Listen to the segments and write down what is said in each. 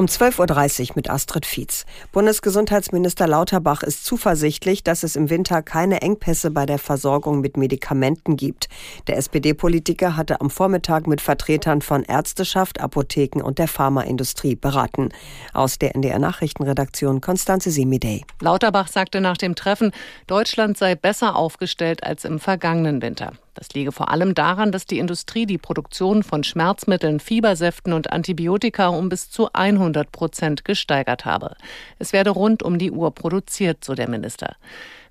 Um 12.30 Uhr mit Astrid Fietz. Bundesgesundheitsminister Lauterbach ist zuversichtlich, dass es im Winter keine Engpässe bei der Versorgung mit Medikamenten gibt. Der SPD-Politiker hatte am Vormittag mit Vertretern von Ärzteschaft, Apotheken und der Pharmaindustrie beraten. Aus der NDR Nachrichtenredaktion Konstanze Semidey. Lauterbach sagte nach dem Treffen, Deutschland sei besser aufgestellt als im vergangenen Winter. Das liege vor allem daran, dass die Industrie die Produktion von Schmerzmitteln, Fiebersäften und Antibiotika um bis zu 100 Prozent gesteigert habe. Es werde rund um die Uhr produziert, so der Minister.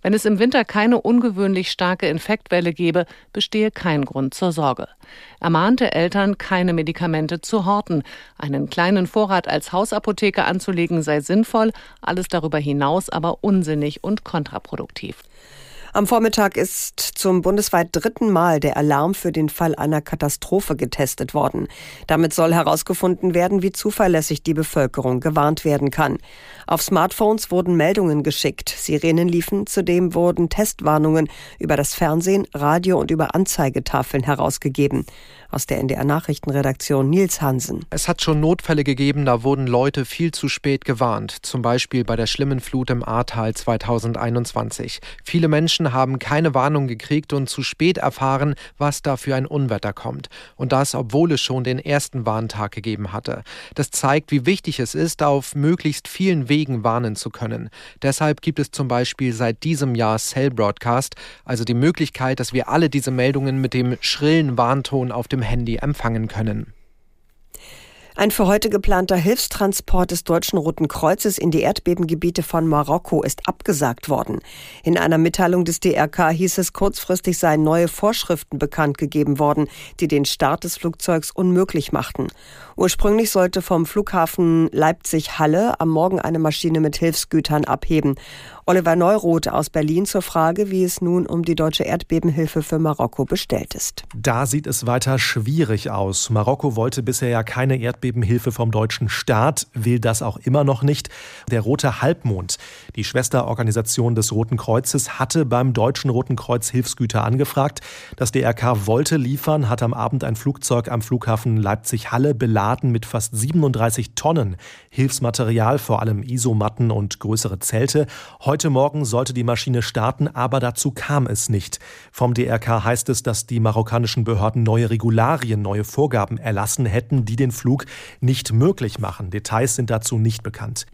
Wenn es im Winter keine ungewöhnlich starke Infektwelle gebe, bestehe kein Grund zur Sorge. Er mahnte Eltern, keine Medikamente zu horten. Einen kleinen Vorrat als Hausapotheke anzulegen sei sinnvoll, alles darüber hinaus aber unsinnig und kontraproduktiv. Am Vormittag ist zum bundesweit dritten Mal der Alarm für den Fall einer Katastrophe getestet worden. Damit soll herausgefunden werden, wie zuverlässig die Bevölkerung gewarnt werden kann. Auf Smartphones wurden Meldungen geschickt, Sirenen liefen, zudem wurden Testwarnungen über das Fernsehen, Radio und über Anzeigetafeln herausgegeben. Aus der NDR Nachrichtenredaktion Nils Hansen. Es hat schon Notfälle gegeben, da wurden Leute viel zu spät gewarnt, zum Beispiel bei der schlimmen Flut im Ahrtal 2021. Viele Menschen haben keine Warnung gekriegt und zu spät erfahren, was da für ein Unwetter kommt. Und das, obwohl es schon den ersten Warntag gegeben hatte. Das zeigt, wie wichtig es ist, auf möglichst vielen Wegen warnen zu können. Deshalb gibt es zum Beispiel seit diesem Jahr Cell Broadcast, also die Möglichkeit, dass wir alle diese Meldungen mit dem schrillen Warnton auf dem Handy empfangen können. Ein für heute geplanter Hilfstransport des Deutschen Roten Kreuzes in die Erdbebengebiete von Marokko ist abgesagt worden. In einer Mitteilung des DRK hieß es, kurzfristig seien neue Vorschriften bekannt gegeben worden, die den Start des Flugzeugs unmöglich machten. Ursprünglich sollte vom Flughafen Leipzig-Halle am Morgen eine Maschine mit Hilfsgütern abheben. Oliver Neuroth aus Berlin zur Frage, wie es nun um die deutsche Erdbebenhilfe für Marokko bestellt ist. Da sieht es weiter schwierig aus. Marokko wollte bisher ja keine Erdbebenhilfe vom deutschen Staat, will das auch immer noch nicht. Der Rote Halbmond, die Schwesterorganisation des Roten Kreuzes, hatte beim Deutschen Roten Kreuz Hilfsgüter angefragt. Das DRK wollte liefern, hat am Abend ein Flugzeug am Flughafen Leipzig-Halle beladen mit fast 37 Tonnen Hilfsmaterial, vor allem Isomatten und größere Zelte. Heute Heute Morgen sollte die Maschine starten, aber dazu kam es nicht. Vom DRK heißt es, dass die marokkanischen Behörden neue Regularien, neue Vorgaben erlassen hätten, die den Flug nicht möglich machen. Details sind dazu nicht bekannt.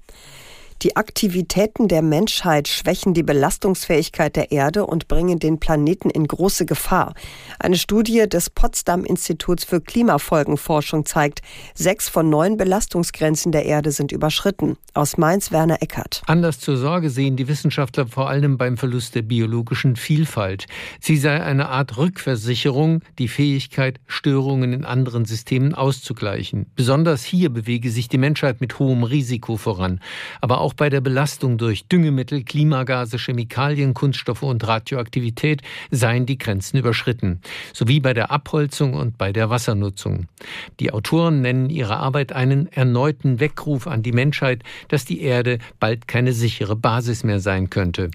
Die Aktivitäten der Menschheit schwächen die Belastungsfähigkeit der Erde und bringen den Planeten in große Gefahr. Eine Studie des Potsdam Instituts für Klimafolgenforschung zeigt, sechs von neun Belastungsgrenzen der Erde sind überschritten. Aus Mainz Werner Eckert. Anders zur Sorge sehen die Wissenschaftler vor allem beim Verlust der biologischen Vielfalt. Sie sei eine Art Rückversicherung, die Fähigkeit, Störungen in anderen Systemen auszugleichen. Besonders hier bewege sich die Menschheit mit hohem Risiko voran. Aber auch bei der Belastung durch Düngemittel, Klimagase, Chemikalien, Kunststoffe und Radioaktivität seien die Grenzen überschritten, sowie bei der Abholzung und bei der Wassernutzung. Die Autoren nennen ihre Arbeit einen erneuten Weckruf an die Menschheit, dass die Erde bald keine sichere Basis mehr sein könnte.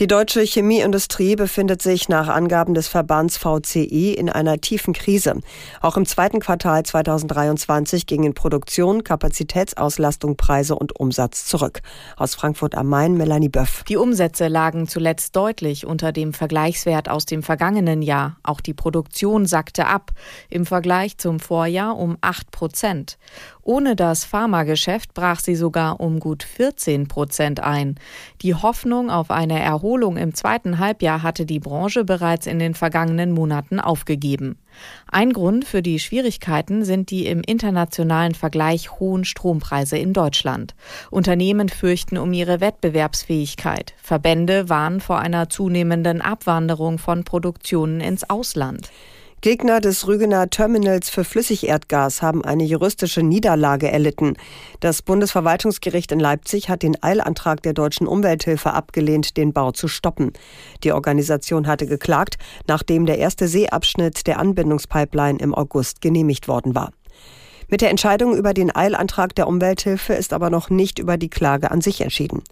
Die deutsche Chemieindustrie befindet sich nach Angaben des Verbands VCI in einer tiefen Krise. Auch im zweiten Quartal 2023 gingen Produktion, Kapazitätsauslastung, Preise und Umsatz zurück. Aus Frankfurt am Main Melanie Böff. Die Umsätze lagen zuletzt deutlich unter dem Vergleichswert aus dem vergangenen Jahr. Auch die Produktion sackte ab, im Vergleich zum Vorjahr um 8 Prozent. Ohne das Pharmageschäft brach sie sogar um gut 14 Prozent ein. Die Hoffnung auf eine Erholung im zweiten Halbjahr hatte die Branche bereits in den vergangenen Monaten aufgegeben. Ein Grund für die Schwierigkeiten sind die im internationalen Vergleich hohen Strompreise in Deutschland. Unternehmen fürchten um ihre Wettbewerbsfähigkeit. Verbände warnen vor einer zunehmenden Abwanderung von Produktionen ins Ausland. Gegner des Rügener Terminals für Flüssigerdgas haben eine juristische Niederlage erlitten. Das Bundesverwaltungsgericht in Leipzig hat den Eilantrag der deutschen Umwelthilfe abgelehnt, den Bau zu stoppen. Die Organisation hatte geklagt, nachdem der erste Seeabschnitt der Anbindungspipeline im August genehmigt worden war. Mit der Entscheidung über den Eilantrag der Umwelthilfe ist aber noch nicht über die Klage an sich entschieden.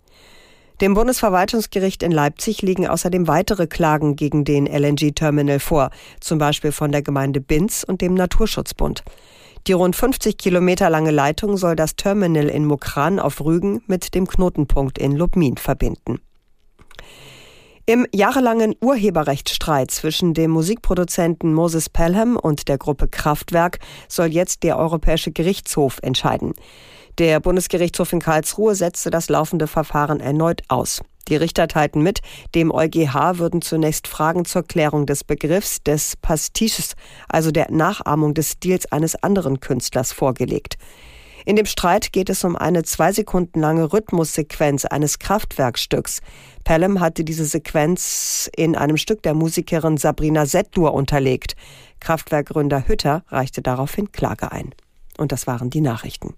Dem Bundesverwaltungsgericht in Leipzig liegen außerdem weitere Klagen gegen den LNG-Terminal vor, zum Beispiel von der Gemeinde Binz und dem Naturschutzbund. Die rund 50 Kilometer lange Leitung soll das Terminal in Mukran auf Rügen mit dem Knotenpunkt in Lubmin verbinden. Im jahrelangen Urheberrechtsstreit zwischen dem Musikproduzenten Moses Pelham und der Gruppe Kraftwerk soll jetzt der Europäische Gerichtshof entscheiden. Der Bundesgerichtshof in Karlsruhe setzte das laufende Verfahren erneut aus. Die Richter teilten mit, dem EuGH würden zunächst Fragen zur Klärung des Begriffs des Pastiches, also der Nachahmung des Stils eines anderen Künstlers, vorgelegt. In dem Streit geht es um eine zwei Sekunden lange Rhythmussequenz eines Kraftwerkstücks. Pelham hatte diese Sequenz in einem Stück der Musikerin Sabrina Settlur unterlegt. Kraftwerkgründer Hütter reichte daraufhin Klage ein. Und das waren die Nachrichten.